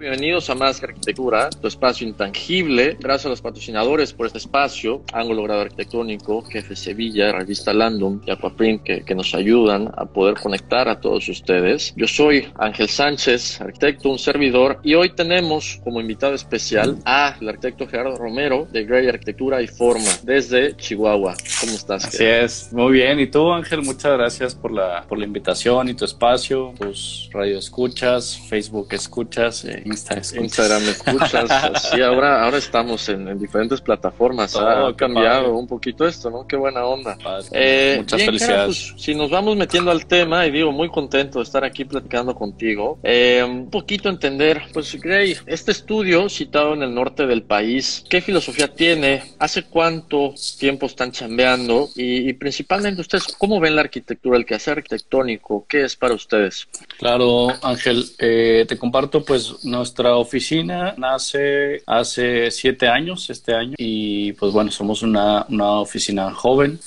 Bienvenidos a Más que Arquitectura, tu espacio intangible. Gracias a los patrocinadores por este espacio, Ángulo Grado Arquitectónico, Jefe Sevilla, Revista Landum y Aquaprint, que, que, nos ayudan a poder conectar a todos ustedes. Yo soy Ángel Sánchez, arquitecto, un servidor, y hoy tenemos como invitado especial a el arquitecto Gerardo Romero de Gray Arquitectura y Forma, desde Chihuahua. ¿Cómo estás? Así es, muy bien. ¿Y tú, Ángel? Muchas gracias por la, por la invitación y tu espacio, tus radio escuchas, Facebook escuchas. Eh, Instagram escuchas. sí, ahora, ahora estamos en, en diferentes plataformas. Oh, ha cambiado padre. un poquito esto, ¿no? Qué buena onda. Eh, Muchas bien, felicidades. Cara, pues, si nos vamos metiendo al tema, y digo, muy contento de estar aquí platicando contigo, eh, un poquito entender, pues, Gray, este estudio citado en el norte del país, ¿qué filosofía tiene? ¿Hace cuánto tiempo están chambeando? Y, y principalmente, ustedes, ¿cómo ven la arquitectura, el quehacer arquitectónico? ¿Qué es para ustedes? Claro, Ángel, eh, te comparto, pues, nuestra oficina nace hace siete años, este año, y pues bueno, somos una, una oficina joven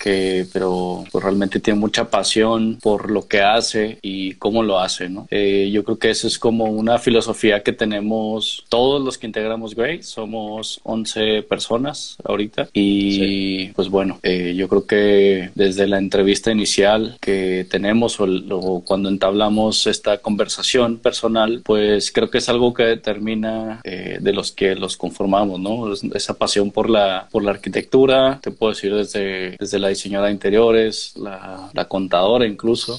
que pero pues, realmente tiene mucha pasión por lo que hace y cómo lo hace, ¿no? Eh, yo creo que eso es como una filosofía que tenemos todos los que integramos Gray, somos 11 personas ahorita y sí. pues bueno, eh, yo creo que desde la entrevista inicial que tenemos o, o, cuando entablamos esta conversación personal, pues creo que es algo que determina eh, de los que los conformamos, ¿no? Esa pasión por la, por la arquitectura, te puedo decir desde, desde la diseñadora de interiores, la, la contadora incluso,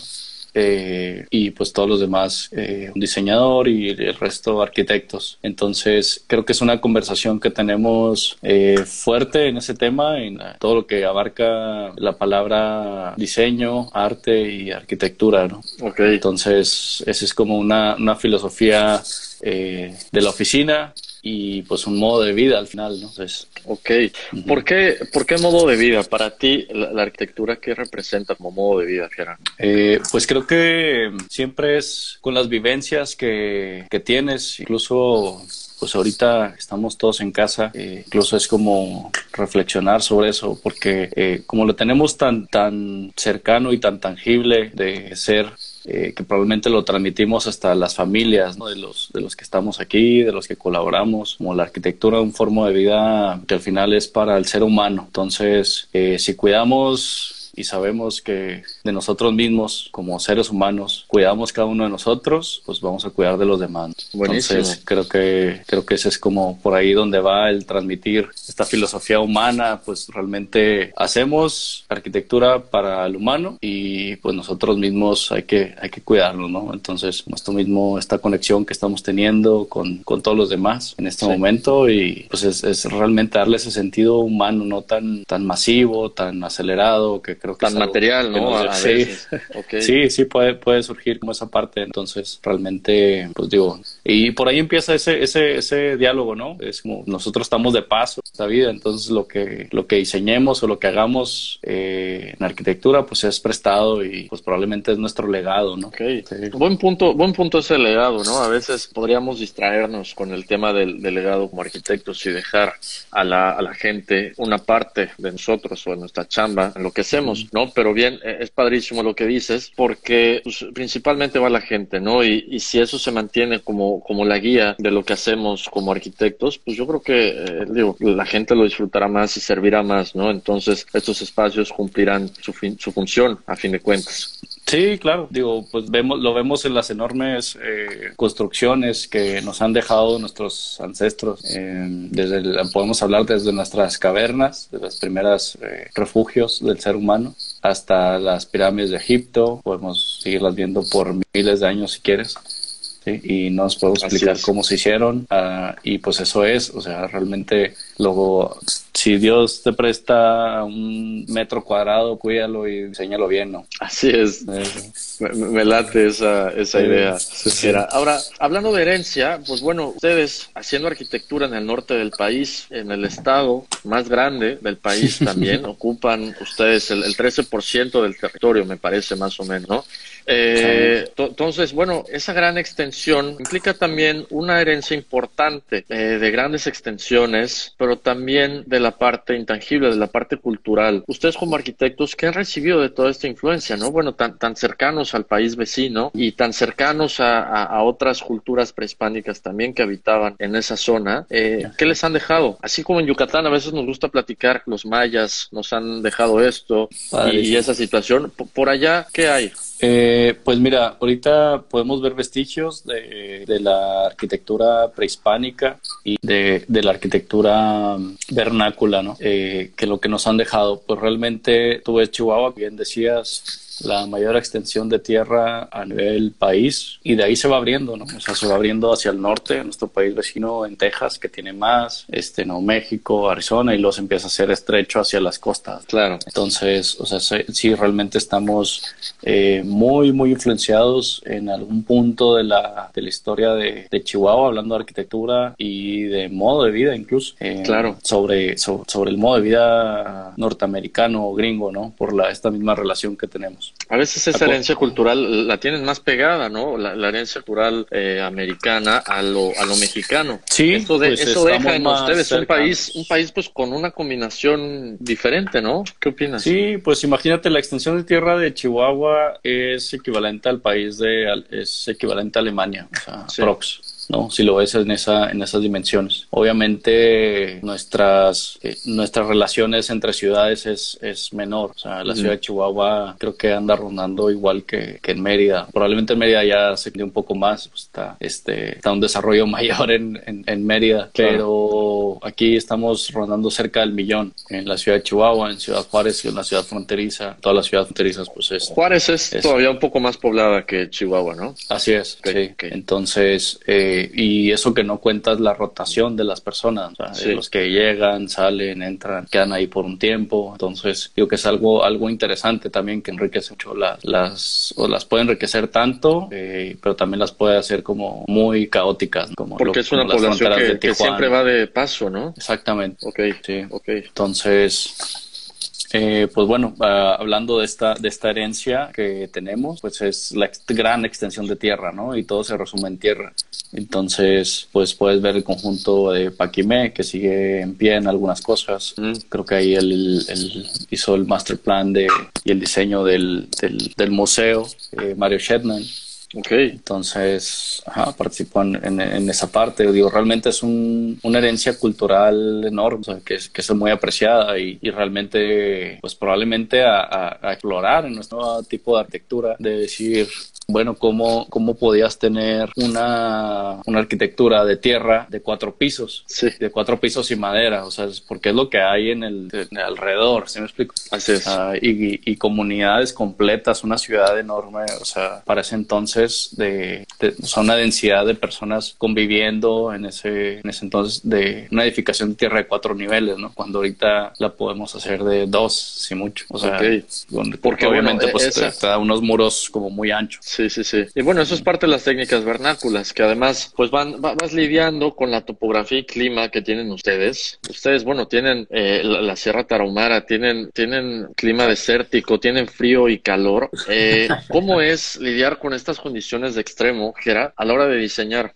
eh, y pues todos los demás, eh, un diseñador y el resto arquitectos. Entonces creo que es una conversación que tenemos eh, fuerte en ese tema, en todo lo que abarca la palabra diseño, arte y arquitectura. ¿no? Okay. Entonces esa es como una, una filosofía de la oficina y pues un modo de vida al final, ¿no? Entonces, ok. Uh -huh. ¿Por, qué, ¿Por qué modo de vida? Para ti, la, la arquitectura, ¿qué representa como modo de vida, Gerardo? Eh, pues creo que siempre es con las vivencias que, que tienes, incluso pues ahorita estamos todos en casa, eh, incluso es como reflexionar sobre eso, porque eh, como lo tenemos tan, tan cercano y tan tangible de ser eh, que probablemente lo transmitimos hasta las familias de, los, de los que estamos aquí, de los que colaboramos, como la arquitectura, un forma de vida que al final es para el ser humano. Entonces, si cuidamos y sabemos que de nosotros mismos como seres humanos cuidamos cada uno de nosotros, pues vamos a cuidar de los demás. Buenísimo. Entonces creo que creo que ese es como por ahí donde va el transmitir esta filosofía humana, pues realmente hacemos arquitectura para el humano y pues nosotros mismos hay que hay que cuidarlo, ¿no? Entonces esto mismo esta conexión que estamos teniendo con, con todos los demás en este sí. momento y pues es, es realmente darle ese sentido humano, no tan tan masivo, tan acelerado que creo que tan material, ¿no? Sí, okay. sí, sí puede, puede surgir como esa parte. Entonces, realmente, pues digo, y por ahí empieza ese, ese, ese diálogo, ¿no? Es como nosotros estamos de paso esta vida, entonces lo que, lo que diseñemos o lo que hagamos eh, en arquitectura, pues es prestado y pues probablemente es nuestro legado, ¿no? Okay. Sí. Buen punto, buen punto ese legado, ¿no? A veces podríamos distraernos con el tema del, del legado como arquitectos y dejar a la, a la gente una parte de nosotros o de nuestra chamba, en lo que hacemos ¿no? Pero bien, e, es padrísimo lo que dices, porque pues, principalmente va la gente, ¿no? Y, y, si eso se mantiene como, como la guía de lo que hacemos como arquitectos, pues yo creo que, eh, digo, la gente lo disfrutará más y servirá más, ¿no? Entonces, estos espacios cumplirán su, su función, a fin de cuentas. Sí, claro. Digo, pues vemos, lo vemos en las enormes eh, construcciones que nos han dejado nuestros ancestros. Eh, desde podemos hablar desde nuestras cavernas, de los primeros eh, refugios del ser humano, hasta las pirámides de Egipto. Podemos seguirlas viendo por miles de años si quieres. Y nos podemos explicar cómo se hicieron. Uh, y pues eso es, o sea, realmente luego si Dios te presta un metro cuadrado, cuídalo y diseñalo bien, ¿no? Así es. Me, late esa, esa idea. Ahora, hablando de herencia, pues bueno, ustedes haciendo arquitectura en el norte del país, en el estado más grande del país también, ocupan ustedes el, el 13% del territorio, me parece más o menos, ¿no? Eh, entonces, bueno, esa gran extensión implica también una herencia importante eh, de grandes extensiones, pero también de la parte intangible, de la parte cultural. Ustedes como arquitectos, ¿qué han recibido de toda esta influencia, no? Bueno, tan, tan cercanos al país vecino y tan cercanos a, otras culturas prehispánicas también que habitaban en esa zona, eh, ¿qué les han dejado? Así como en Yucatán a veces nos gusta platicar, los mayas nos han dejado esto y, esa situación. Por allá, ¿qué hay? Eh, pues mira, ahorita podemos ver vestigios de, la arquitectura prehispánica y de, la arquitectura vernácula, ¿no? Eh, que lo que nos han dejado, pues realmente tú ves Chihuahua, bien decías, la mayor extensión de tierra a nivel país y de ahí se va abriendo, ¿no? O sea, se va abriendo hacia el norte, nuestro país vecino en Texas, que tiene más, este, ¿no? México, Arizona, y luego se empieza a hacer estrecho hacia las costas. Claro. Entonces, o sea, sí, realmente estamos eh, muy, muy influenciados en algún punto de la, de la historia de, de, Chihuahua, hablando de arquitectura y de modo de vida incluso. Eh, claro. Sobre, sobre, el modo de vida norteamericano o gringo, ¿no? Por la, esta misma relación que tenemos. A veces esa herencia cultural la tienen más pegada, ¿no? La, herencia cultural eh, americana a lo, a lo mexicano. Sí, eso, de, pues eso deja en ustedes un país, un país pues con una combinación diferente, ¿no? ¿Qué opinas? Sí, pues imagínate la extensión de tierra de Chihuahua es equivalente al país de, es equivalente a Alemania, o sea, prox. ¿No? Si lo ves en, esa, en esas dimensiones. Obviamente nuestras, eh, nuestras relaciones entre ciudades es, es menor. O sea, la ciudad de Chihuahua creo que anda rondando igual que, que en Mérida. Probablemente en Mérida ya se quede un poco más, pues está, este, está un desarrollo mayor en, en, Mérida, pero aquí estamos rondando cerca del millón en la ciudad de Chihuahua, en Ciudad Juárez, que es una ciudad fronteriza. Todas las ciudades fronterizas, pues es. Juárez es, todavía un poco más poblada que Chihuahua, ¿no? Así es, sí. Entonces, eh, y eso que no cuentas la rotación de las personas, los que llegan, salen, entran, quedan ahí por un tiempo. Entonces, digo que es algo, algo interesante también que enriquece mucho las, o las puede enriquecer tanto, eh, pero también las puede hacer como muy caóticas. Como Porque es una población que, que, siempre va de paso, ¿no? Exactamente. Ok, sí. ok. Entonces, eh, pues bueno, ah, hablando de esta, de esta herencia que tenemos, pues es la gran extensión de tierra, ¿no? Y todo se resume en tierra. Entonces, pues puedes ver el conjunto de Paquimé que sigue en pie en algunas cosas. Mm. Creo que ahí él, hizo el master plan de, y el diseño del, del, museo, eh, Mario Shetman. Okay. Entonces, ajá, participó en, en, esa parte. Digo, realmente es un, una herencia cultural enorme, que, que es muy apreciada y, y realmente, pues probablemente a, a, a, explorar en nuestro tipo de arquitectura, de decir, bueno, cómo, cómo podías tener una, una arquitectura de tierra de cuatro pisos, sí. de cuatro pisos y madera, o sea, porque es lo que hay en el, alrededor, ¿sí me explico? Así es. Ah, y, y, comunidades completas, una ciudad enorme, o sea, para ese entonces de, de una densidad de personas conviviendo en ese, en ese entonces de una edificación de tierra de cuatro niveles, ¿no? Cuando ahorita la podemos hacer de dos, si mucho, o sea, porque, obviamente pues te, da unos muros como muy anchos. Sí, sí, sí. Y bueno, eso es parte de las técnicas vernáculas, que además, pues van, vas lidiando con la topografía y clima que tienen ustedes. Ustedes, bueno, tienen eh, la, Sierra Tarahumara, tienen, tienen clima desértico, tienen frío y calor. Eh, ¿Cómo es lidiar con estas condiciones de extremo, Gera, a la hora de diseñar?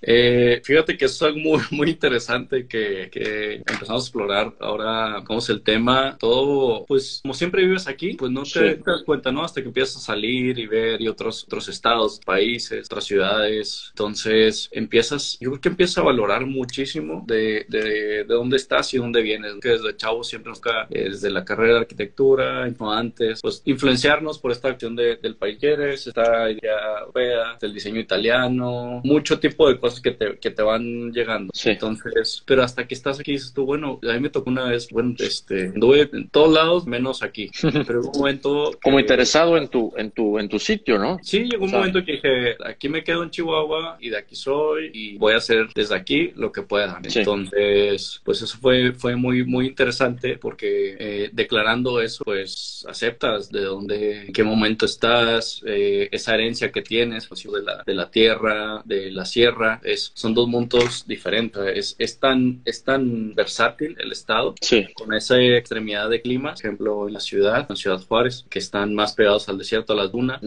Eh, fíjate que es algo muy, muy interesante que, que, empezamos a explorar ahora, cómo es el tema. Todo, pues, como siempre vives aquí, pues no te, das cuenta, ¿no? Hasta que empiezas a salir y ver y otros, otros estados, países, otras ciudades. Entonces, empiezas, yo creo que empiezas a valorar muchísimo de, de, de dónde estás y dónde vienes. Que desde chavo siempre nos cae, desde la carrera de arquitectura, no antes, pues, influenciarnos por esta acción de, del país que eres, esta idea europea, del diseño italiano, mucho tipo de cosas que te, que te van llegando. Entonces, pero hasta que estás aquí dices tú, bueno, a mí me tocó una vez, bueno, este, anduve en todos lados menos aquí, pero un momento... Como interesado en tu, en tu, en tu sitio, ¿no? Sí, llegó un momento que dije, aquí me quedo en Chihuahua y de aquí soy y voy a hacer desde aquí lo que pueda. Entonces, pues eso fue, fue muy, muy interesante porque eh, declarando eso, pues aceptas de dónde, en qué momento estás, eh, esa herencia que tienes, pues, de la, de la tierra, de la sierra, es, son dos mundos diferentes. Es, es, tan, es tan versátil el estado, con esa extremidad de clima, por ejemplo, en la ciudad, en Ciudad Juárez, que están más pegados al desierto, a las dunas.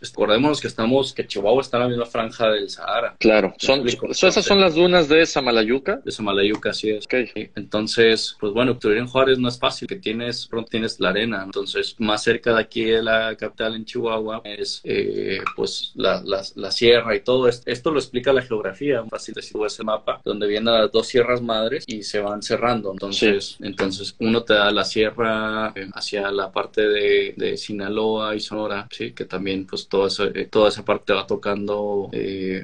recordemos que estamos, que Chihuahua está en la misma franja del Sahara. Claro, son, esas son las dunas de Samalayuca. De Samalayuca, así es. Entonces, pues bueno, vivir en Juárez no es fácil, que tienes, pronto tienes la arena. Entonces, más cerca de aquí de la capital en Chihuahua es eh, pues la, la, sierra y todo esto. Esto lo explica la geografía, fácil decir ese mapa, donde vienen las dos sierras madres y se van cerrando. Entonces, entonces uno te da la sierra eh, hacia la parte de, de, Sinaloa y Sonora, sí, que también pues todo eh, toda esa parte va tocando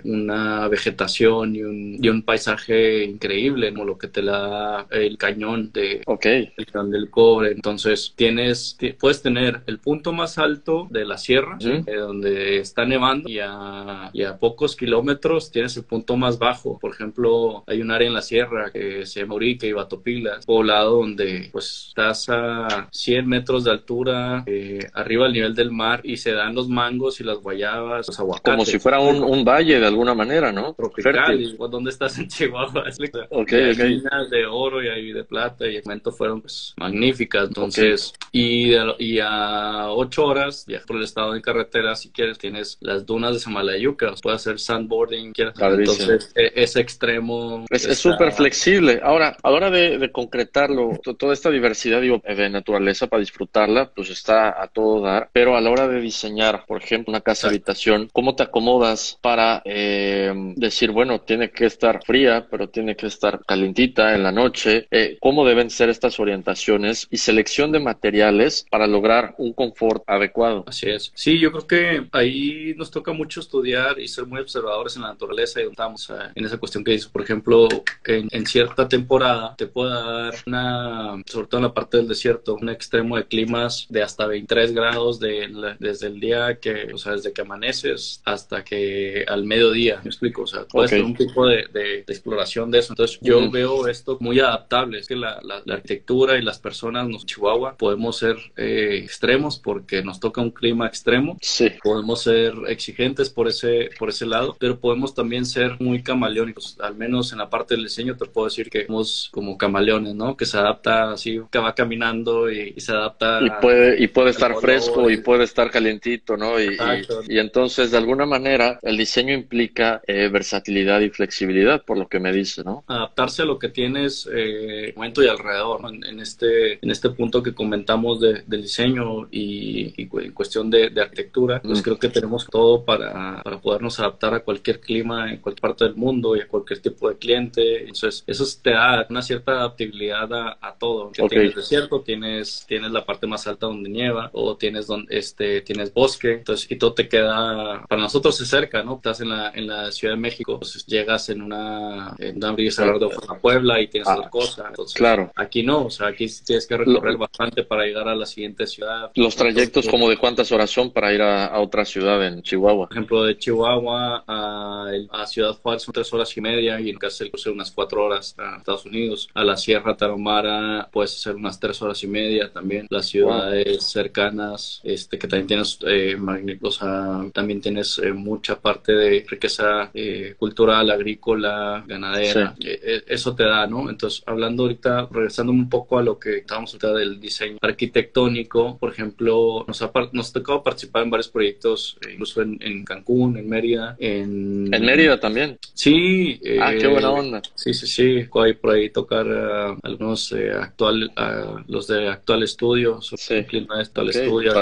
una vegetación y un, y un paisaje increíble, como lo que te da el cañón de el cañón del cobre. Entonces tienes, puedes tener el punto más alto de la sierra, eh, donde está nevando, y a, y a, pocos kilómetros tienes el punto más bajo. Por ejemplo, hay un área en la sierra que se llama Urique y Batopilas, poblado donde pues estás a 100 metros de altura, eh, arriba al nivel del mar, y se dan los mangos y las guayabas, los aguacates. Como si fuera un, un valle de alguna manera, ¿no? Tropical, donde estás en Chihuahua. Okay, okay. de oro y hay de plata y el momento fueron pues, magníficas. Entonces, y, y a ocho horas viajar por el estado de carretera, si quieres, tienes las dunas de Samalayuca, puedes hacer sandboarding, quieres. Entonces, e, es, extremo. Es súper flexible. Ahora, a la hora de, concretarlo, toda esta diversidad digo, de naturaleza para disfrutarla, pues está a todo dar, pero a la hora de diseñar, por ejemplo, una casa habitación, ¿cómo te acomodas para eh, decir, bueno, tiene que estar fría, pero tiene que estar calientita en la noche? Eh, ¿Cómo deben ser estas orientaciones y selección de materiales para lograr un confort adecuado. Así es. Sí, yo creo que ahí nos toca mucho estudiar y ser muy observadores en la naturaleza y estamos en esa cuestión que dices, por ejemplo, en, en, cierta temporada te puede dar una, sobre todo en la parte del desierto, un extremo de climas de hasta 23 grados de, desde el día que, o sea, desde que amaneces hasta que al mediodía, me explico, o sea, puede ser un tipo de, de, exploración de eso. Entonces, yo veo esto muy adaptable, es que la, la, la arquitectura y las personas, nos Chihuahua, podemos ser eh, extremos porque nos toca un clima extremo. Sí. Podemos ser exigentes por ese, por ese lado, pero podemos también ser muy camaleónicos. Al menos en la parte del diseño te puedo decir que somos como camaleones, ¿no? Que se adapta así, que va caminando y, se adapta. Y puede, y puede estar fresco y... puede estar calientito, ¿no? Y, y, entonces, de alguna manera, el diseño implica eh, versatilidad y flexibilidad, por lo que me dice, ¿no? Adaptarse a lo que tienes eh, momento y alrededor, en, este, en este punto que comentamos de, del diseño y, en cuestión de, arquitectura, pues mm. creo que tenemos todo para, para, podernos adaptar a cualquier clima en cualquier parte del mundo y a cualquier tipo de cliente. Entonces, eso te da una cierta adaptabilidad a, todo. Que tienes desierto, tienes, tienes la parte más alta donde nieva o tienes, donde, este, tienes bosque. Entonces, y todo te queda, para nosotros es cerca, ¿no? Estás en la, en la Ciudad de México, pues llegas en una, en brisa de Puebla y tienes ah, cosa. Entonces, claro. Aquí no, o sea, aquí tienes que recorrer bastante para llegar a la siguiente ciudad. Los trayectos, como de cuántas horas son para ir a, otra ciudad en Chihuahua? Por ejemplo, de Chihuahua a, a Ciudad Juárez son tres horas y media y en Castel unas cuatro horas a Estados Unidos. A la Sierra Tarahumara puedes hacer unas tres horas y media también. Las ciudades cercanas, este, que también tienes, eh, o sea, también tienes eh, mucha parte de riqueza eh, cultural, agrícola, ganadera. Eh, eso te da, ¿no? Entonces, hablando ahorita, regresando un poco a lo que estábamos ahorita del diseño arquitectónico, por ejemplo, nos ha, nos ha tocado participar en varios proyectos, eh, incluso en, Cancún, en Mérida, en, También. Sí. ah, qué buena onda. Sí, sí, sí. Hay por ahí tocar algunos actual, los de actual estudio, sí. actual estudio,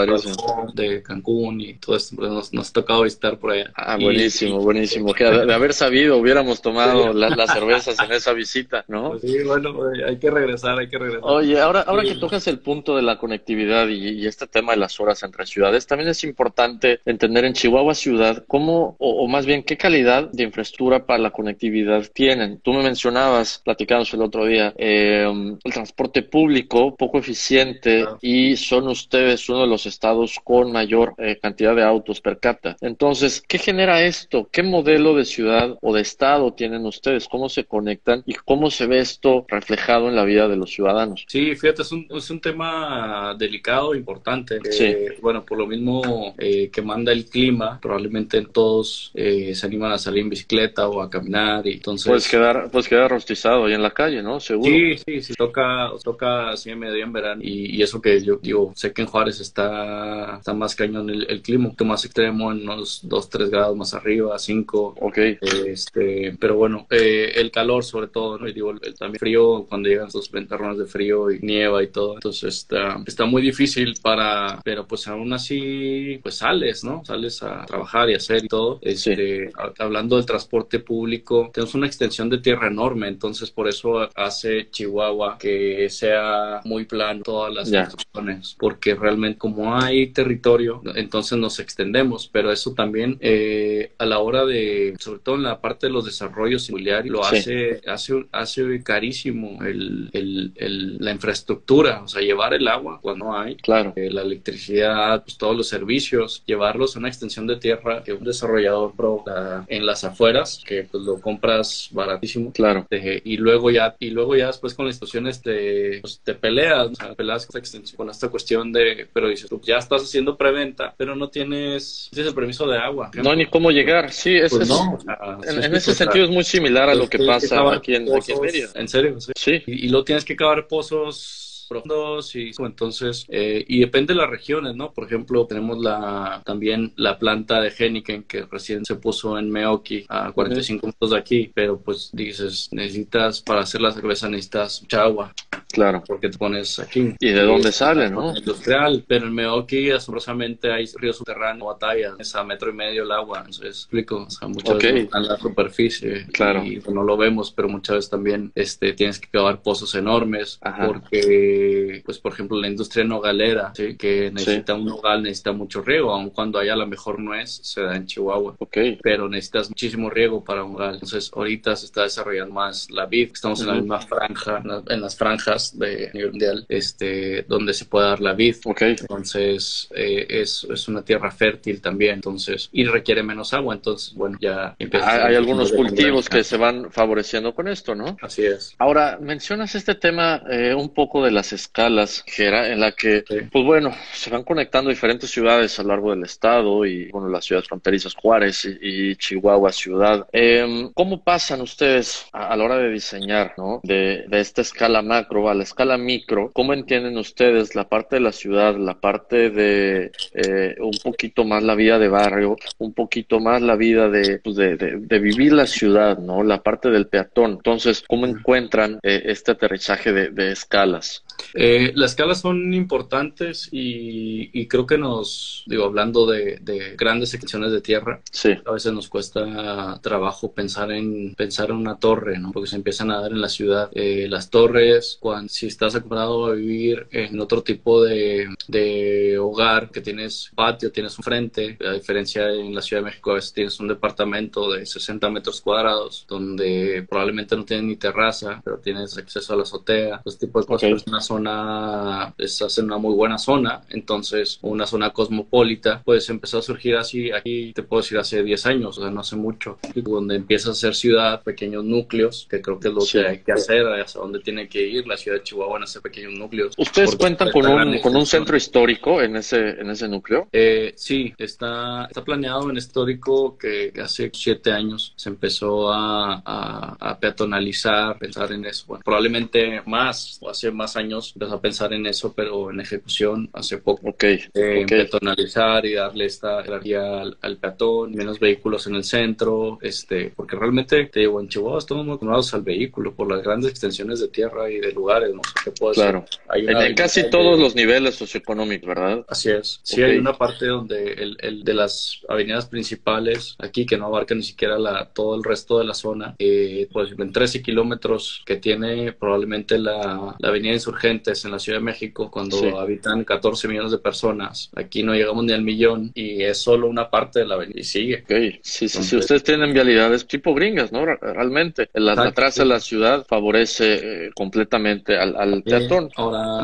de Cancún y todo esto. Pues, nos, nos ha tocado visitar por allá. Ah, buenísimo, buenísimo. Que de, haber sabido hubiéramos tomado las cervezas en esa visita, ¿no? Pues sí, bueno, hay que regresar, hay que regresar. Oye, ahora, ahora que tocas el punto de la conectividad y, este tema de las horas entre ciudades, también es importante entender en Chihuahua ciudad cómo, o, más bien, qué calidad de infraestructura para la conectividad tienen. Tú me mencionabas, platicamos el otro día, eh, el transporte público poco eficiente y son ustedes uno de los estados con mayor eh, cantidad de autos per cápita. Entonces, ¿qué genera esto? ¿Qué modelo de ciudad o de estado tienen ustedes? ¿Cómo se conectan y cómo se ve esto reflejado en la vida de los ciudadanos? Sí, fíjate, es un, es un tema delicado, importante. Eh, bueno, por lo mismo eh, que manda el clima, probablemente todos eh, se animan a salir en bicicleta o a caminar y entonces... Puedes quedar, puedes quedar rostizado ahí en la calle, ¿no? Seguro. Sí, sí, sí, toca, toca así en medio en verano y, eso que yo digo, sé que en Juárez está, está más cañón el, el clima, más extremo en unos 2, 3 grados más arriba, 5. Ok. Este, pero bueno, el calor sobre todo, ¿no? Y digo, el, también frío, cuando llegan esos ventarrones de frío y nieva y todo, entonces está, está muy difícil para, pero pues aún así, pues sales, ¿no? Sales a trabajar y hacer y todo. Este, Hablando del transporte público, tenemos una extensión de tierra enorme, entonces por eso hace Chihuahua que sea muy plano todas las construcciones, porque realmente como hay territorio, entonces nos extendemos, pero eso también eh, a la hora de, sobre todo en la parte de los desarrollos inmobiliarios, lo hace, hace, hace carísimo el, el, la infraestructura, o sea, llevar el agua cuando hay, claro. Eh, la electricidad, pues, todos los servicios, llevarlos a una extensión de tierra que un desarrollador pro en las afueras, que pues lo compras baratísimo, claro. y luego ya, y luego ya después con las situaciones te, pues, te peleas, o sea, peleas con, esta cuestión de, pero dices tú, ya estás haciendo preventa, pero no tienes, tienes el permiso de agua. No, ni cómo llegar, sí, es, pues en, ese sentido es muy similar a lo que pasa aquí en, aquí en Mérida. En serio, sí. Y, y luego tienes que cavar pozos profundos y entonces eh, y depende de las regiones no por ejemplo tenemos la también la planta de Heineken que recién se puso en Meoki a 45 minutos de aquí pero pues dices necesitas para hacer la cerveza necesitas mucha agua claro porque te pones aquí y de dónde sale no industrial pero en Meoki asombrosamente hay ríos subterráneos batallas es a metro y medio el agua entonces explico o sea muchas veces en la superficie claro y no lo vemos pero muchas veces también este tienes que cavar pozos enormes porque pues por ejemplo, la industria nogalera, ¿sí? que necesita un nogal, necesita mucho riego, aun cuando haya la mejor nuez, se da en Chihuahua. Okay. Pero necesitas muchísimo riego para un nogal. Entonces, ahorita se está desarrollando más la vid, estamos en la misma franja, en las franjas de nivel mundial, este, donde se puede dar la vid. Okay. Entonces, eh, es, es, una tierra fértil también, entonces, y requiere menos agua, entonces, bueno, ya empieza. Hay, algunos cultivos que se van favoreciendo con esto, ¿no? Así es. Ahora, mencionas este tema eh, un poco de las escalas, en la que, pues bueno, se van conectando diferentes ciudades a lo largo del estado y, bueno, las ciudades fronterizas Juárez y, Chihuahua ciudad. Em, ¿Cómo pasan ustedes a, la hora de diseñar, ¿no? De, esta escala macro a la escala micro, ¿cómo entienden ustedes la parte de la ciudad, la parte de eh, un poquito más la vida de barrio, un poquito más la vida de, pues de, de, vivir la ciudad, ¿no? La parte del peatón. Entonces, ¿cómo encuentran eh, este aterrizaje de escalas? Eh, las escalas son importantes y, creo que nos, digo, hablando de, grandes secciones de tierra, sí. a veces nos cuesta trabajo pensar en pensar en una torre, ¿no? Porque se empiezan a dar en la ciudad. Eh, las torres, cuando, si estás acostumbrado a vivir en otro tipo de, hogar, que tienes patio, tienes un frente, a diferencia en la Ciudad de México, a veces tienes un departamento de 60 metros cuadrados, donde probablemente no tienes ni terraza, pero tienes acceso a la azotea, ese tipo de cosas. Zona, estás en una muy buena zona, entonces una zona cosmopolita, pues empezó a surgir así, aquí te puedo decir hace 10 años, o sea, no hace mucho, donde empieza a ser ciudad, pequeños núcleos, que creo que es lo que hay que hacer, hacia dónde tiene que ir la ciudad ciudad de Chihuahua en ese pequeños núcleos. ¿Ustedes cuentan con un, con un centro histórico en ese, en ese núcleo? Eh, sí, está, está planeado en histórico que hace siete años se empezó a, a, peatonalizar, pensar en eso. Bueno, probablemente más, o hace más años empezó a pensar en eso, pero en ejecución hace poco. Ok. Eh, Peatonalizar y darle esta jerarquía al, peatón, menos vehículos en el centro, este, porque realmente, te digo, en Chihuahua estamos muy acostumbrados al vehículo por las grandes extensiones de tierra y de lugares, no sé qué Claro. en, casi todos los niveles socioeconómicos, ¿verdad? Así es. Sí, hay una parte donde el, el, de las avenidas principales aquí que no abarca ni siquiera la, todo el resto de la zona, eh, pues en 13 kilómetros que tiene probablemente la, la, avenida Insurgentes en la Ciudad de México, cuando habitan 14 millones de personas, aquí no llegamos ni al millón y es solo una parte de la avenida y sigue. Okay. Sí, sí, sí, ustedes tienen vialidades tipo gringas, ¿no? Realmente, la, la traza de la ciudad favorece eh, completamente al, al peatón,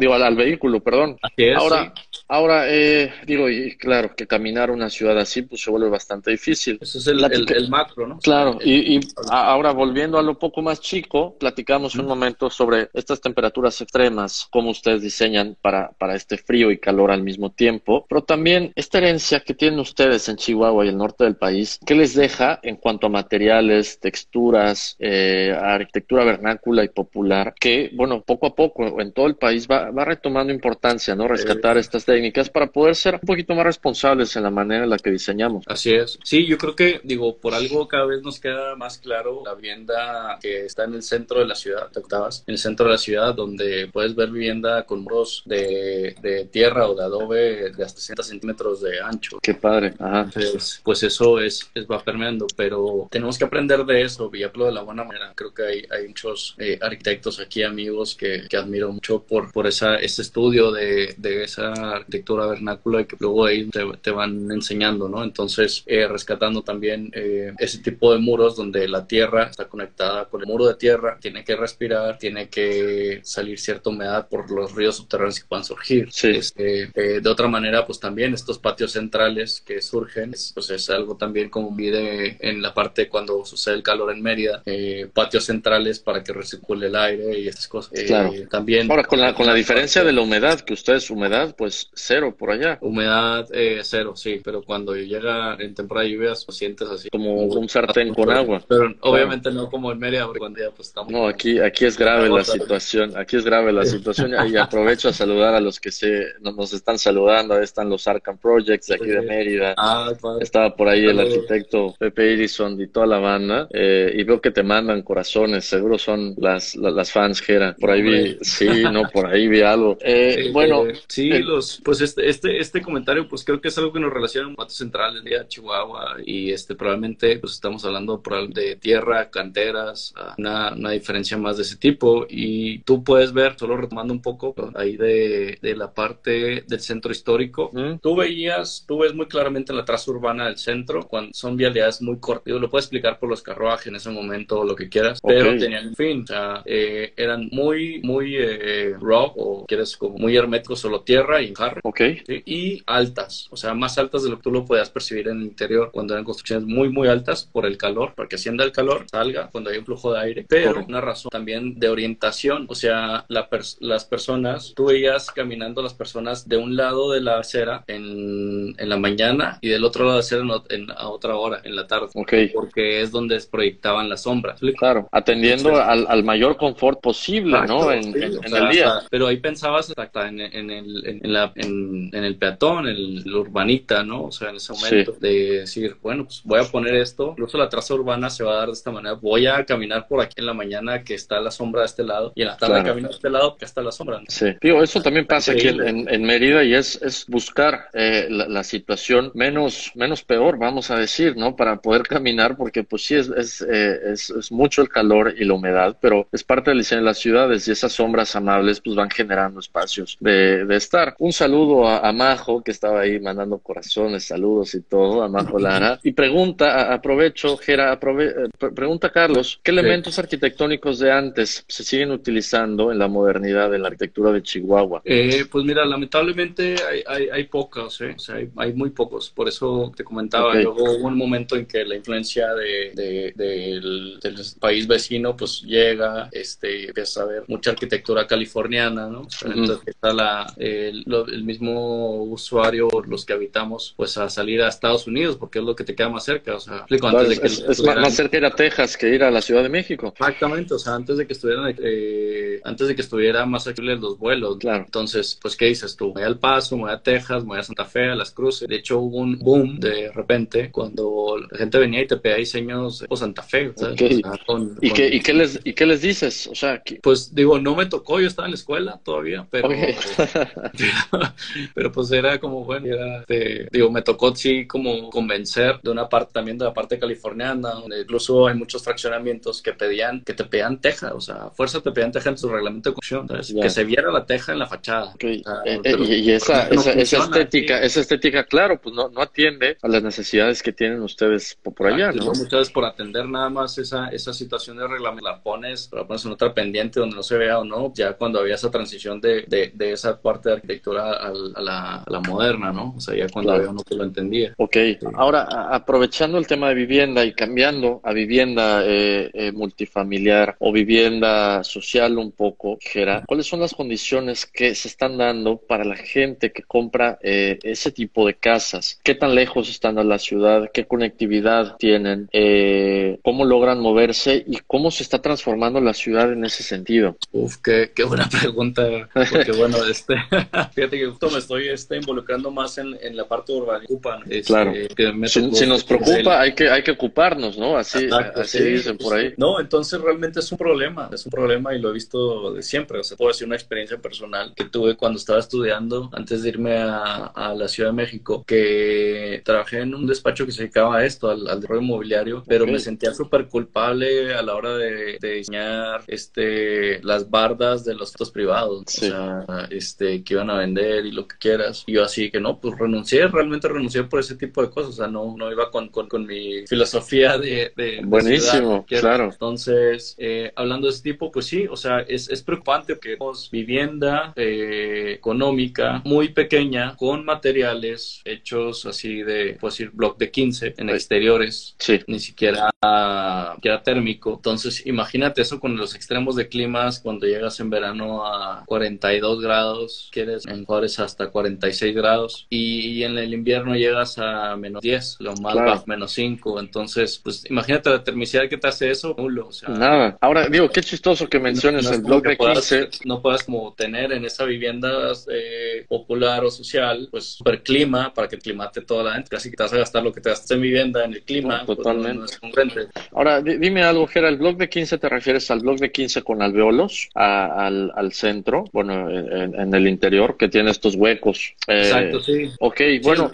digo, al, vehículo, perdón. ahora, ahora eh, digo, y claro, que caminar una ciudad así pues se vuelve bastante difícil. Eso es el, el, macro, ¿no? Claro, y, y ahora volviendo a lo poco más chico, platicamos un momento sobre estas temperaturas extremas, cómo ustedes diseñan para, para este frío y calor al mismo tiempo, pero también esta herencia que tienen ustedes en Chihuahua y el norte del país, ¿qué les deja en cuanto a materiales, texturas, eh, arquitectura vernácula y popular, que, bueno, poco a poco en todo el país va, va retomando importancia, ¿no? Rescatar estas técnicas para poder ser un poquito más responsables en la manera en la que diseñamos. Así es. Sí, yo creo que, digo, por algo cada vez nos queda más claro la vivienda que está en el centro de la ciudad, ¿te octavas? En el centro de la ciudad, donde puedes ver vivienda con muros de, de tierra o de adobe de hasta 60 centímetros de ancho. Qué padre. Ajá. Entonces, pues eso es, es va permeando, pero tenemos que aprender de eso y de la buena manera. Creo que hay, hay muchos eh, arquitectos aquí, amigos, que, que, admiro mucho por, por esa, ese estudio de, de esa arquitectura vernácula y que luego ahí te, te van enseñando, ¿no? Entonces, eh, rescatando también eh, ese tipo de muros donde la tierra está conectada con el muro de tierra, tiene que respirar, tiene que salir cierta humedad por los ríos subterráneos que puedan surgir. Sí. Este, de otra manera, pues también estos patios centrales que surgen, pues es algo también como mide en la parte cuando sucede el calor en Mérida, eh, patios centrales para que recircule el aire y estas cosas. Claro. también. Ahora, con la, con la diferencia de la humedad, que ustedes humedad, pues cero por allá. Humedad eh, cero, sí, pero cuando llega en temporada de lluvias, lo sientes así. Como un sartén con agua. Pero obviamente no como en Mérida, cuando ya pues estamos. No, aquí, aquí es grave la situación. Aquí es grave la situación. Y aprovecho a saludar a los que se nos están saludando. Ahí están los Arkham Projects de aquí de Mérida. Ah, Estaba por ahí el arquitecto Pepe Irison y toda la banda. Eh, y veo que te mandan corazones. Seguro son las, las, fans, Gera. Por ahí vi, sí, no, por ahí vi algo. Eh, bueno. sí, los, pues este, este, este comentario, pues creo que es algo que nos relaciona con Patos Centrales de Chihuahua. Y este, probablemente, pues estamos hablando de tierra, canteras, una, una diferencia más de ese tipo. Y tú puedes ver, solo retomando un poco ahí de, de la parte del centro histórico, tú veías, tú ves muy claramente la traza urbana del centro, cuando son vialidades muy cortas. Lo puedes explicar por los carruajes en ese momento o lo que quieras, pero tenían fin, o sea, eh, eran muy, muy eh, raw o quieres como muy herméticos, solo tierra y jarro. Y altas, o sea, más altas de lo que tú lo podías percibir en el interior cuando eran construcciones muy, muy altas por el calor, porque hacienda el calor, salga cuando hay un flujo de aire, pero una razón también de orientación, o sea, las personas, tú veías caminando las personas de un lado de la acera en, en la mañana y del otro lado de la acera en, a otra hora, en la tarde. Porque es donde proyectaban las sombras. Claro, atendiendo al, al, mayor confort posible, ¿no? En, el día. pero ahí pensabas hasta en, en, el, en, la, en, el peatón, el, el, urbanita, ¿no? O sea, en ese momento de decir, bueno, pues voy a poner esto, incluso la traza urbana se va a dar de esta manera. Voy a caminar por aquí en la mañana que está la sombra de este lado y en la tarde camino de este lado que está la sombra. Sí, digo, eso también pasa aquí en, en, Mérida y es, es buscar eh, la, situación menos, menos peor, vamos a decir, ¿no? Para poder caminar, porque pues sí es, es, eh, es, es, mucho el calor y la humedad, pero es parte del diseño de las ciudades y esas sombras amables pues van generando espacios de, de estar. Un saludo saludo a, Majo, que estaba ahí mandando corazones, saludos y todo, a Majo Lara. Y pregunta, aprovecho, Gera, eh, pregunta Carlos, ¿qué elementos arquitectónicos de antes se siguen utilizando en la modernidad de la arquitectura de Chihuahua? Eh, pues mira, lamentablemente hay, hay, pocos, ¿eh? o sea, hay, muy pocos. Por eso te comentaba, luego hubo un momento en que la influencia de, del, país vecino pues llega, este, empieza a ver mucha arquitectura californiana, ¿no? Entonces está la, el, mismo usuario, los que habitamos, pues a salir a Estados Unidos, porque es lo que te queda más cerca, o sea, antes de que es, más cerca ir a Texas que ir a la Ciudad de México. Exactamente, o sea, antes de que estuvieran, eh, antes de que estuviera más accesibles los vuelos. Claro. Entonces, pues, ¿qué dices tú? Me voy al Paso, me voy a Texas, me voy a Santa Fe, a Las Cruces. De hecho, hubo un boom de repente cuando la gente venía y te pedía diseños de Santa Fe. ¿Y, Qué, ¿Y, qué, les, ¿Y qué les dices? O sea, pues digo, no me tocó, yo estaba en la escuela todavía, pero, pero, pues era como, bueno, era, digo, me tocó sí como convencer de una parte también de la parte californiana, donde incluso hay muchos fraccionamientos que pedían, que te pedían teja, o sea, fuerza te pedían teja en su reglamento de construcción, que se viera la teja en la fachada. Eh, eh, y, esa, esa, estética, esa estética, claro, pues no, no atiende a las necesidades que tienen ustedes por, allá, ¿no? Muchas veces por atender nada más esa, esa situación de reglamento, la pones, la pones en otra pendiente donde no se vea o no, ya cuando había esa transición de, de, de esa parte de arquitectura a, la, la, moderna, ¿no? O sea, ya cuando había uno que lo entendía. Ok, ahora aprovechando el tema de vivienda y cambiando a vivienda eh, eh, multifamiliar o vivienda social un poco, Gera, ¿cuáles son las condiciones que se están dando para la gente que compra eh, ese tipo de casas? ¿Qué tan lejos están a la ciudad? ¿Qué conectividad tienen? ¿Cómo logran moverse? ¿Y cómo se está transformando la ciudad en ese sentido? Uf, qué, qué buena pregunta. Porque bueno, este, fíjate que justo me estoy este, involucrando más en, en la parte urbana. Este, claro. si, nos preocupa, hay que, hay que ocuparnos, ¿no? Así, así dicen por ahí. No, entonces realmente es un problema. Es un problema y lo he visto de siempre. O sea, puedo decir una experiencia personal que tuve cuando estaba estudiando antes de irme a, a la Ciudad de México, que trabajé en un despacho que se dedicaba a esto, al, al desarrollo inmobiliario, pero me sentía súper culpable a la hora de, de diseñar este, las bardas de los privados. O sea, este, que iban a vender y lo que quieras. Y yo así que no, pues renuncié, realmente renuncié por ese tipo de cosas. O sea, no, no iba con, con, con mi filosofía de... de Buenísimo, claro. Entonces, eh, hablando de ese tipo, pues sí, o sea, es, es preocupante que tenemos vivienda eh, económica muy pequeña con materiales hechos así de, pues decir, block de 15 en exteriores. Sí. Ni siquiera, siquiera térmico. Entonces, imagínate eso con los extremos de climas cuando llegas en verano a 42 grados, quieres en Juárez hasta 46 grados y, en el invierno llegas a menos 10, lo más bajo, menos 5. Entonces, pues imagínate la termicidad que te hace eso, nulo. O sea, Nada. Ahora, digo, qué chistoso que menciones el blog de 15. no puedas como tener en esa vivienda eh, popular o social, pues super clima para que climate toda la gente. Casi que te vas a gastar lo que te gastas en vivienda, en el clima. Pues, totalmente. Ahora, dime algo, Gera, ¿el blog de 15 te refieres al blog de 15 con alveolos, al, al centro, bueno, en, el interior, que tiene estos huecos? Eh, Exacto, sí. Ok, bueno,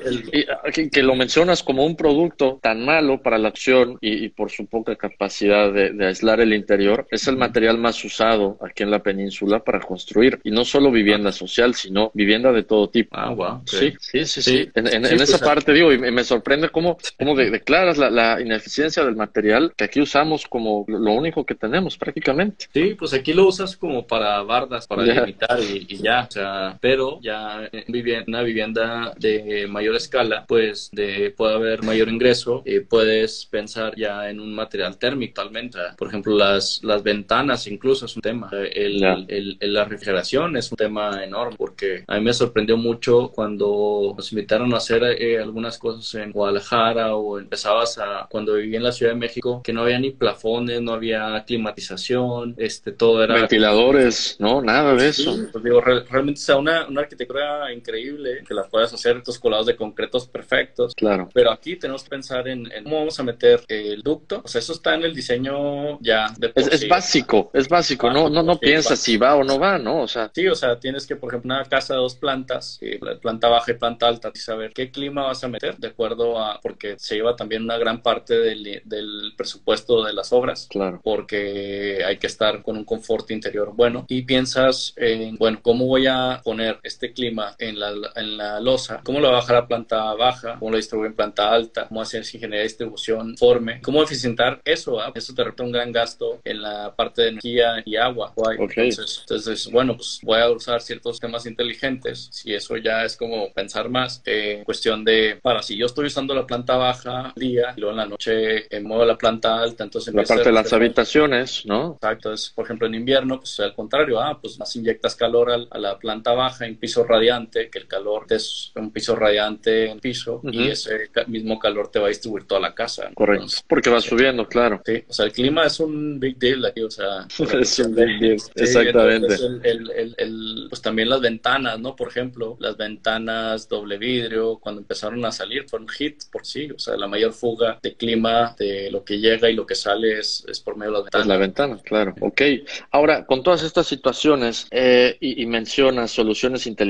que, lo mencionas como un producto tan malo para la acción y, por su poca capacidad de, aislar el interior, es el material más usado aquí en la península para construir, y no solo vivienda social, sino vivienda de todo tipo. Ah, wow. Sí, sí, sí, sí. En, esa pues, parte, digo, y me sorprende cómo, cómo declaras la, la, ineficiencia del material que aquí usamos como lo único que tenemos prácticamente. Sí, pues aquí lo usas como para bardas, para limitar y, ya, o sea, pero ya en una vivienda de mayor escala, pues de, puede haber mayor ingreso, y puedes pensar ya en un material térmico totalmente. Por ejemplo, las, las ventanas incluso es un tema. El, el, la refrigeración es un tema enorme porque a mí me sorprendió mucho cuando nos invitaron a hacer eh, algunas cosas en Guadalajara o empezabas a, cuando viví en la Ciudad de México, que no había ni plafones, no había climatización, este, todo era... Ventiladores, no, nada de eso. Pues digo, realmente es una, una arquitectura increíble, que la puedes hacer estos colados de concretos perfectos. Claro. Pero aquí tenemos que pensar en, cómo vamos a meter el ducto. O sea, eso está en el diseño ya de es, básico, es básico, no, no, no piensas si va o no va, ¿no? O sea. Sí, o sea, tienes que, por ejemplo, una casa de dos plantas, planta baja y planta alta, y saber qué clima vas a meter de acuerdo a, porque se lleva también una gran parte del, del presupuesto de las obras. Claro. Porque hay que estar con un confort interior bueno y piensas en, bueno, ¿cómo voy a poner este este clima en la, en la losa, cómo lo va a bajar a planta baja, cómo lo distribuye en planta alta, cómo hacer ingeniería de distribución, forme, cómo eficientar eso, ¿ah? eso te representa un gran gasto en la parte de energía y agua. Entonces, entonces, bueno, pues voy a usar ciertos temas inteligentes, si eso ya es como pensar más, eh, cuestión de, para, si yo estoy usando la planta baja día y luego en la noche eh, muevo la planta alta, entonces... La parte de las habitaciones, ¿no? Exacto, es, por ejemplo, en invierno, pues al contrario, ah, pues más inyectas calor a, la planta baja en piso radiante, que el calor es un piso radiante en piso y ese mismo calor te va a distribuir toda la casa. Correcto, porque va subiendo, claro. Sí, o sea, el clima es un big deal aquí, o sea... es un big deal, exactamente. El, el, el, pues también las ventanas, ¿no? Por ejemplo, las ventanas doble vidrio, cuando empezaron a salir, fueron hit por sí, o sea, la mayor fuga de clima, de lo que llega y lo que sale es, es por medio de las ventanas. Es la ventana, claro, ok. Ahora, con todas estas situaciones, eh, y, mencionas soluciones inteligentes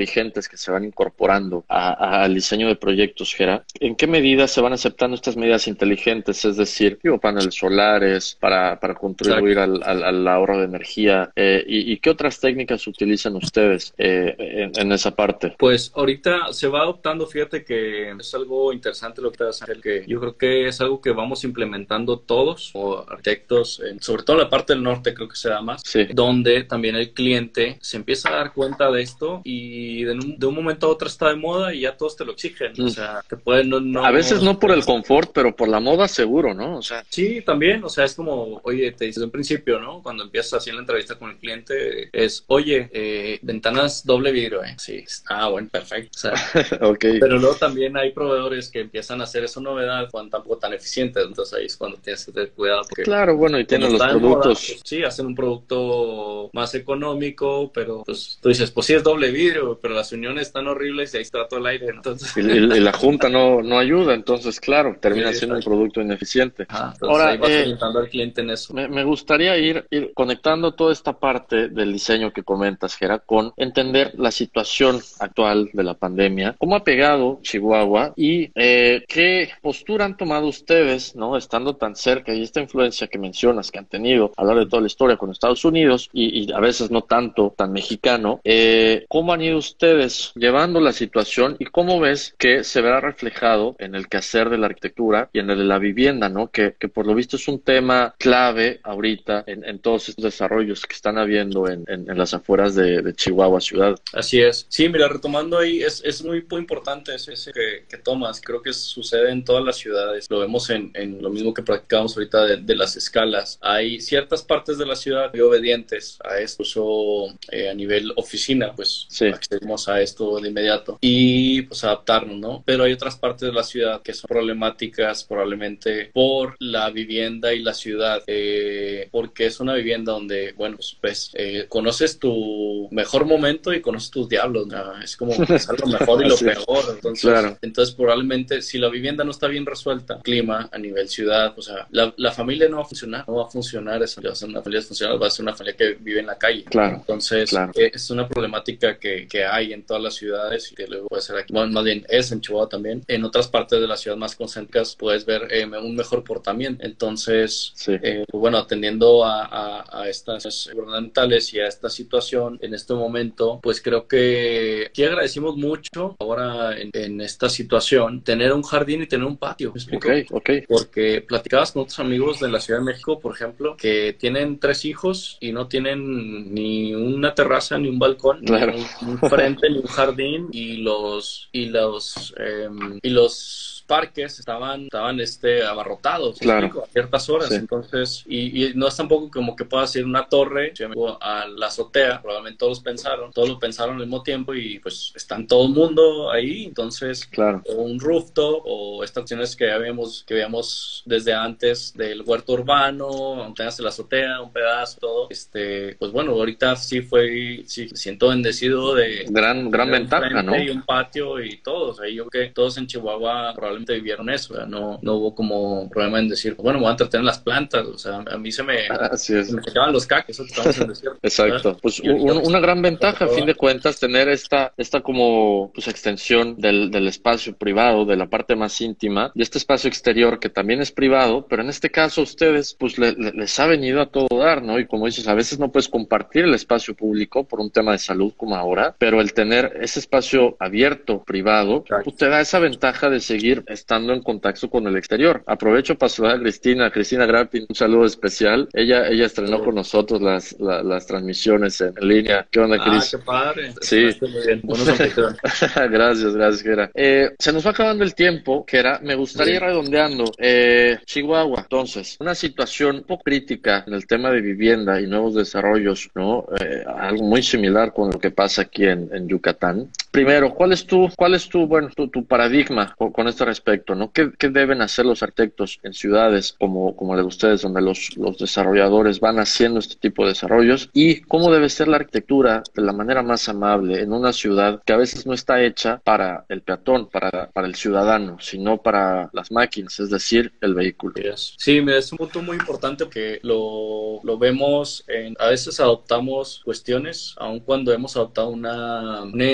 que se van incorporando al diseño de proyectos, Gera, ¿en qué medida se van aceptando estas medidas inteligentes? Es decir, digo, paneles solares para, para contribuir al, al, ahorro de energía, eh, y, qué otras técnicas utilizan ustedes eh, en, esa parte? Pues ahorita se va adoptando, fíjate que es algo interesante lo que estás haciendo, que yo creo que es algo que vamos implementando todos, o arquitectos, sobre todo en la parte del norte creo que se da más, donde también el cliente se empieza a dar cuenta de esto y de un, de un momento a otro está de moda y ya todos te lo exigen. O mm. sea, te pueden no, A veces no por el confort, pero por la moda seguro, ¿no? O sea. Sí, también, o sea, es como, oye, te dices en principio, ¿no? Cuando empiezas así en la entrevista con el cliente, es, oye, eh, ventanas doble vidrio, ¿eh? Sí, ah, bueno, perfecto. O sea, okay. Pero luego también hay proveedores que empiezan a hacer esa novedad cuando tampoco tan eficientes, entonces ahí es cuando tienes que tener cuidado. Porque claro, bueno, y tienen los productos. Pues, sí, hacen un producto más económico, pero pues tú dices, pues sí es doble vidrio, pero las uniones están horribles y ahí está todo el aire, entonces. Y, la junta no, no ayuda, entonces claro, termina siendo un producto ineficiente. Ahora, eh, al cliente en eso. Me, gustaría ir, ir, conectando toda esta parte del diseño que comentas, Gera, con entender la situación actual de la pandemia, cómo ha pegado Chihuahua y eh, qué postura han tomado ustedes, ¿no? Estando tan cerca y esta influencia que mencionas que han tenido a lo largo de toda la historia con Estados Unidos y, a veces no tanto tan mexicano, eh, ¿cómo han ido ustedes llevando la situación y cómo ves que se verá reflejado en el quehacer de la arquitectura y en el de la vivienda, ¿no? Que, que por lo visto es un tema clave ahorita en, en todos estos desarrollos que están habiendo en, en, las afueras de, Chihuahua ciudad. Así es. Sí, mira, retomando ahí, es, es muy, muy importante ese, ese que, que, tomas. Creo que sucede en todas las ciudades. Lo vemos en, en lo mismo que practicamos ahorita de, de, las escalas. Hay ciertas partes de la ciudad muy obedientes a esto, eh, a nivel oficina, pues sí. accedemos a esto de inmediato y pues adaptarnos, ¿no? Pero hay otras partes de la ciudad que son problemáticas probablemente por la vivienda y la ciudad, eh, porque es una vivienda donde, bueno, pues, pues eh, conoces tu mejor momento y conoces tus diablos, es como lo mejor y lo peor, entonces, entonces probablemente si la vivienda no está bien resuelta, clima a nivel ciudad, o sea, la, la familia no va a funcionar, no va a funcionar, eso va a ser una familia funcional, va a ser una familia que vive en la calle, claro, entonces eh, es una problemática que, que, hay en todas las ciudades y que luego puede ser aquí, más bien es en Chihuahua también, en otras partes de la ciudad más concéntricas puedes ver eh, un mejor portamiento. Entonces, eh, pues bueno, atendiendo a, a, estas gubernamentales y a esta situación en este momento, pues creo que aquí agradecimos mucho ahora en, esta situación tener un jardín y tener un patio. ¿me Okay, okay. Porque platicabas con otros amigos de la Ciudad de México, por ejemplo, que tienen tres hijos y no tienen ni una terraza ni un balcón, ni un, frente ni un jardín y los y los em, y los parques estaban, estaban este, abarrotados claro. a ciertas horas. Entonces, y, no es tampoco como que puedas ir una torre a la azotea, probablemente todos pensaron, todos lo pensaron al mismo tiempo y pues están todo el mundo ahí. Entonces, claro. un rooftop o estaciones que habíamos, que veíamos desde antes del huerto urbano, tengas la azotea, un pedazo, todo. Este, pues bueno, ahorita sí fue, sí, siento bendecido de. Gran, gran ventaja, ¿no? Y un patio y todos. Ahí yo que todos en Chihuahua probablemente realmente vivieron eso, no, no hubo como problema en decir, bueno, me voy a entretener en las plantas, o sea, a mí se me, Así es. se me sacaban los caques, estamos en desierto. Exacto. Pues una gran ventaja, a fin de cuentas, tener esta, esta como pues, extensión del, del espacio privado, de la parte más íntima, y este espacio exterior que también es privado, pero en este caso ustedes pues les ha venido a todo dar, ¿no? Y como dices, a veces no puedes compartir el espacio público por un tema de salud como ahora, pero el tener ese espacio abierto, privado, pues, te da esa ventaja de seguir estando en contacto con el exterior. Aprovecho para saludar a Cristina, Cristina Grappin, un saludo especial. Ella, ella estrenó con nosotros las, las transmisiones en línea. ¿Qué onda, Ah, Cris? qué padre. Sí. Muy bien. Gracias, gracias, Gera. Eh, se nos va acabando el tiempo, Gera. Me gustaría ir redondeando. Eh, Chihuahua, entonces, una situación un poco crítica en el tema de vivienda y nuevos desarrollos, ¿no? Eh, algo muy similar con lo que pasa aquí en, en Yucatán. Primero, ¿cuál es tu, cuál es tu, bueno, tu, paradigma con, este respecto, ¿no? ¿Qué, ¿Qué, deben hacer los arquitectos en ciudades como, como de ustedes, donde los, los desarrolladores van haciendo este tipo de desarrollos? ¿Y cómo debe ser la arquitectura de la manera más amable en una ciudad que a veces no está hecha para el peatón, para, para el ciudadano, sino para las máquinas, es decir, el vehículo? Sí, mira, es un punto muy importante porque lo, lo vemos, en, a veces adoptamos cuestiones, aun cuando hemos adoptado una, una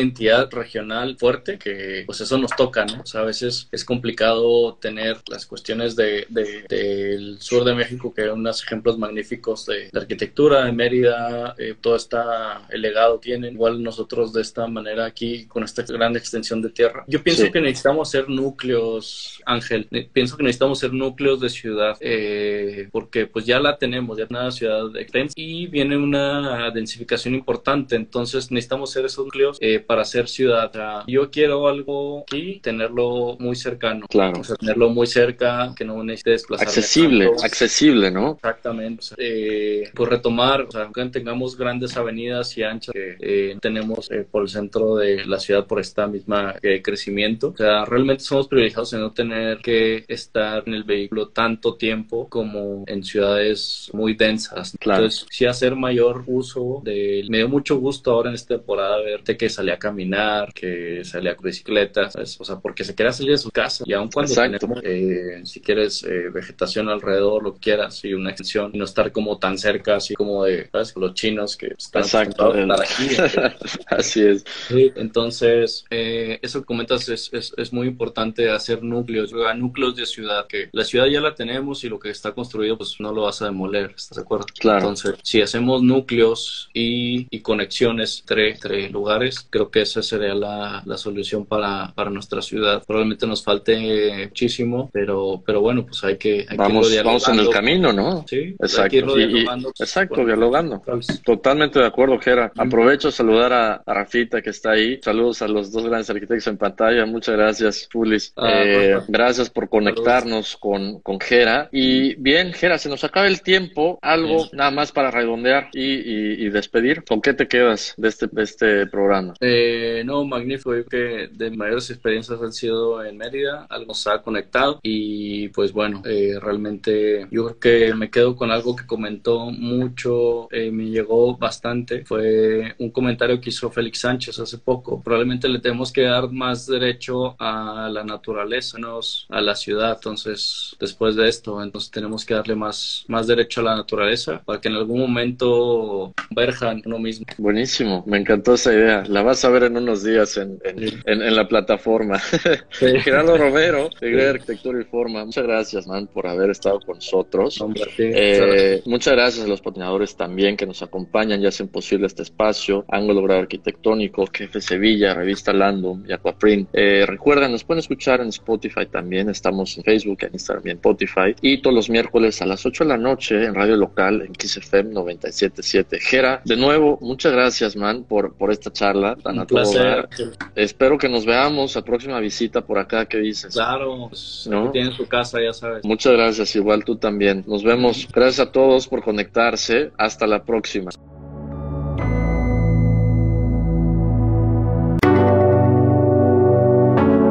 regional fuerte, que pues eso nos toca, ¿no? O sea, a veces es complicado tener las cuestiones de, de, del sur de México, que eran unos ejemplos magníficos de, de arquitectura, de Mérida, eh, todo está, el legado tienen, igual nosotros de esta manera aquí, con esta gran extensión de tierra. Yo pienso sí. que necesitamos ser núcleos, Ángel, pienso que necesitamos ser núcleos de ciudad, eh, porque pues ya la tenemos, ya una ciudad extensa y viene una densificación importante, entonces necesitamos ser esos núcleos eh, para ser ciudad. O sea, yo quiero algo aquí, tenerlo muy cercano. Claro. O sea, tenerlo muy cerca, que no necesite desplazarme. Accesible, tanto. accesible, ¿no? Exactamente. O sea, eh, pues retomar, o sea, que tengamos grandes avenidas y anchas que eh, tenemos eh, por el centro de la ciudad por esta misma crecimiento. O sea, realmente somos privilegiados en no tener que estar en el vehículo tanto tiempo como en ciudades muy densas. Claro. Entonces, sí hacer mayor uso de... Me dio mucho gusto ahora en esta temporada verte que salía a caminar, que salía con bicicleta, ¿sabes? o sea, porque se quería salir de su casa y aun cuando tenemos, eh, si quieres, eh, vegetación alrededor, lo que quieras, y una extensión, y no estar como tan cerca, así como de, ¿sabes? Los chinos que están Exacto. a estar aquí. así es. Sí, entonces, eh, eso que comentas es, es, es, muy importante hacer núcleos, núcleos de ciudad, que la ciudad ya la tenemos y lo que está construido, pues no lo vas a demoler, ¿estás de acuerdo? Claro. Entonces, si hacemos núcleos y, y conexiones entre, entre, lugares, creo que esa sería la, la solución para, para, nuestra ciudad. Probablemente nos falte muchísimo, pero, pero bueno, pues hay que, hay vamos, que vamos en el camino, ¿no? Sí, exacto. Dialogando. Y, exacto, bueno, dialogando. Pues, Totalmente de acuerdo, Gera. Mm. Aprovecho a saludar a, a, Rafita que está ahí. Saludos a los dos grandes arquitectos en pantalla. Muchas gracias, Fulis. Ah, eh, pues, gracias por conectarnos con, con Gera. Y bien, Gera, se nos acaba el tiempo. Algo sí. nada más para redondear y, y, y, despedir. ¿Con qué te quedas de este, de este programa? Eh, no, magnífico. Yo creo que de mayores experiencias han sido en Mérida. Algo se ha conectado. Y pues bueno, eh, realmente yo creo que me quedo con algo que comentó mucho, eh, me llegó bastante. Fue un comentario que hizo Félix Sánchez hace poco. Probablemente le tenemos que dar más derecho a la naturaleza, no a la ciudad. Entonces, después de esto, entonces tenemos que darle más, más derecho a la naturaleza para que en algún momento verjan uno mismo. Buenísimo, me encantó esa idea. La vas a ver en unos días en, en, sí. en, en la plataforma. Sí. Gerardo Romero, de sí. Arquitectura y Forma, muchas gracias, man, por haber estado con nosotros. Hombre, eh, muchas gracias a los patrocinadores también que nos acompañan y hacen posible este espacio. Ángulo Grado Arquitectónico, Jefe Sevilla, Revista Landum y Aquaprint. Eh, recuerden, nos pueden escuchar en Spotify también. Estamos en Facebook, en Instagram y en Spotify. Y todos los miércoles a las 8 de la noche en radio local en XFM 977. Gera, de nuevo, muchas gracias, man, por, por esta charla tan Un placer. Espero que nos veamos a próxima visita por acá. ¿Qué dices? Claro, pues, ¿no? tienen su casa, ya sabes. Muchas gracias, igual tú también. Nos vemos. Gracias a todos por conectarse. Hasta la próxima.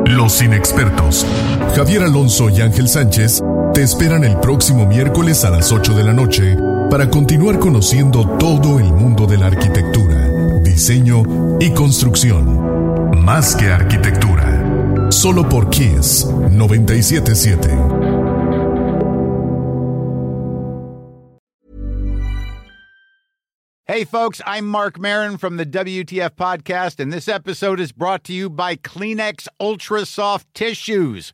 Los inexpertos, Javier Alonso y Ángel Sánchez, te esperan el próximo miércoles a las 8 de la noche para continuar conociendo todo el mundo de la arquitectura, diseño y construcción. Más que arquitectura Solo por Kiss 977. Hey, folks, I'm Mark Marin from the WTF Podcast, and this episode is brought to you by Kleenex Ultra Soft Tissues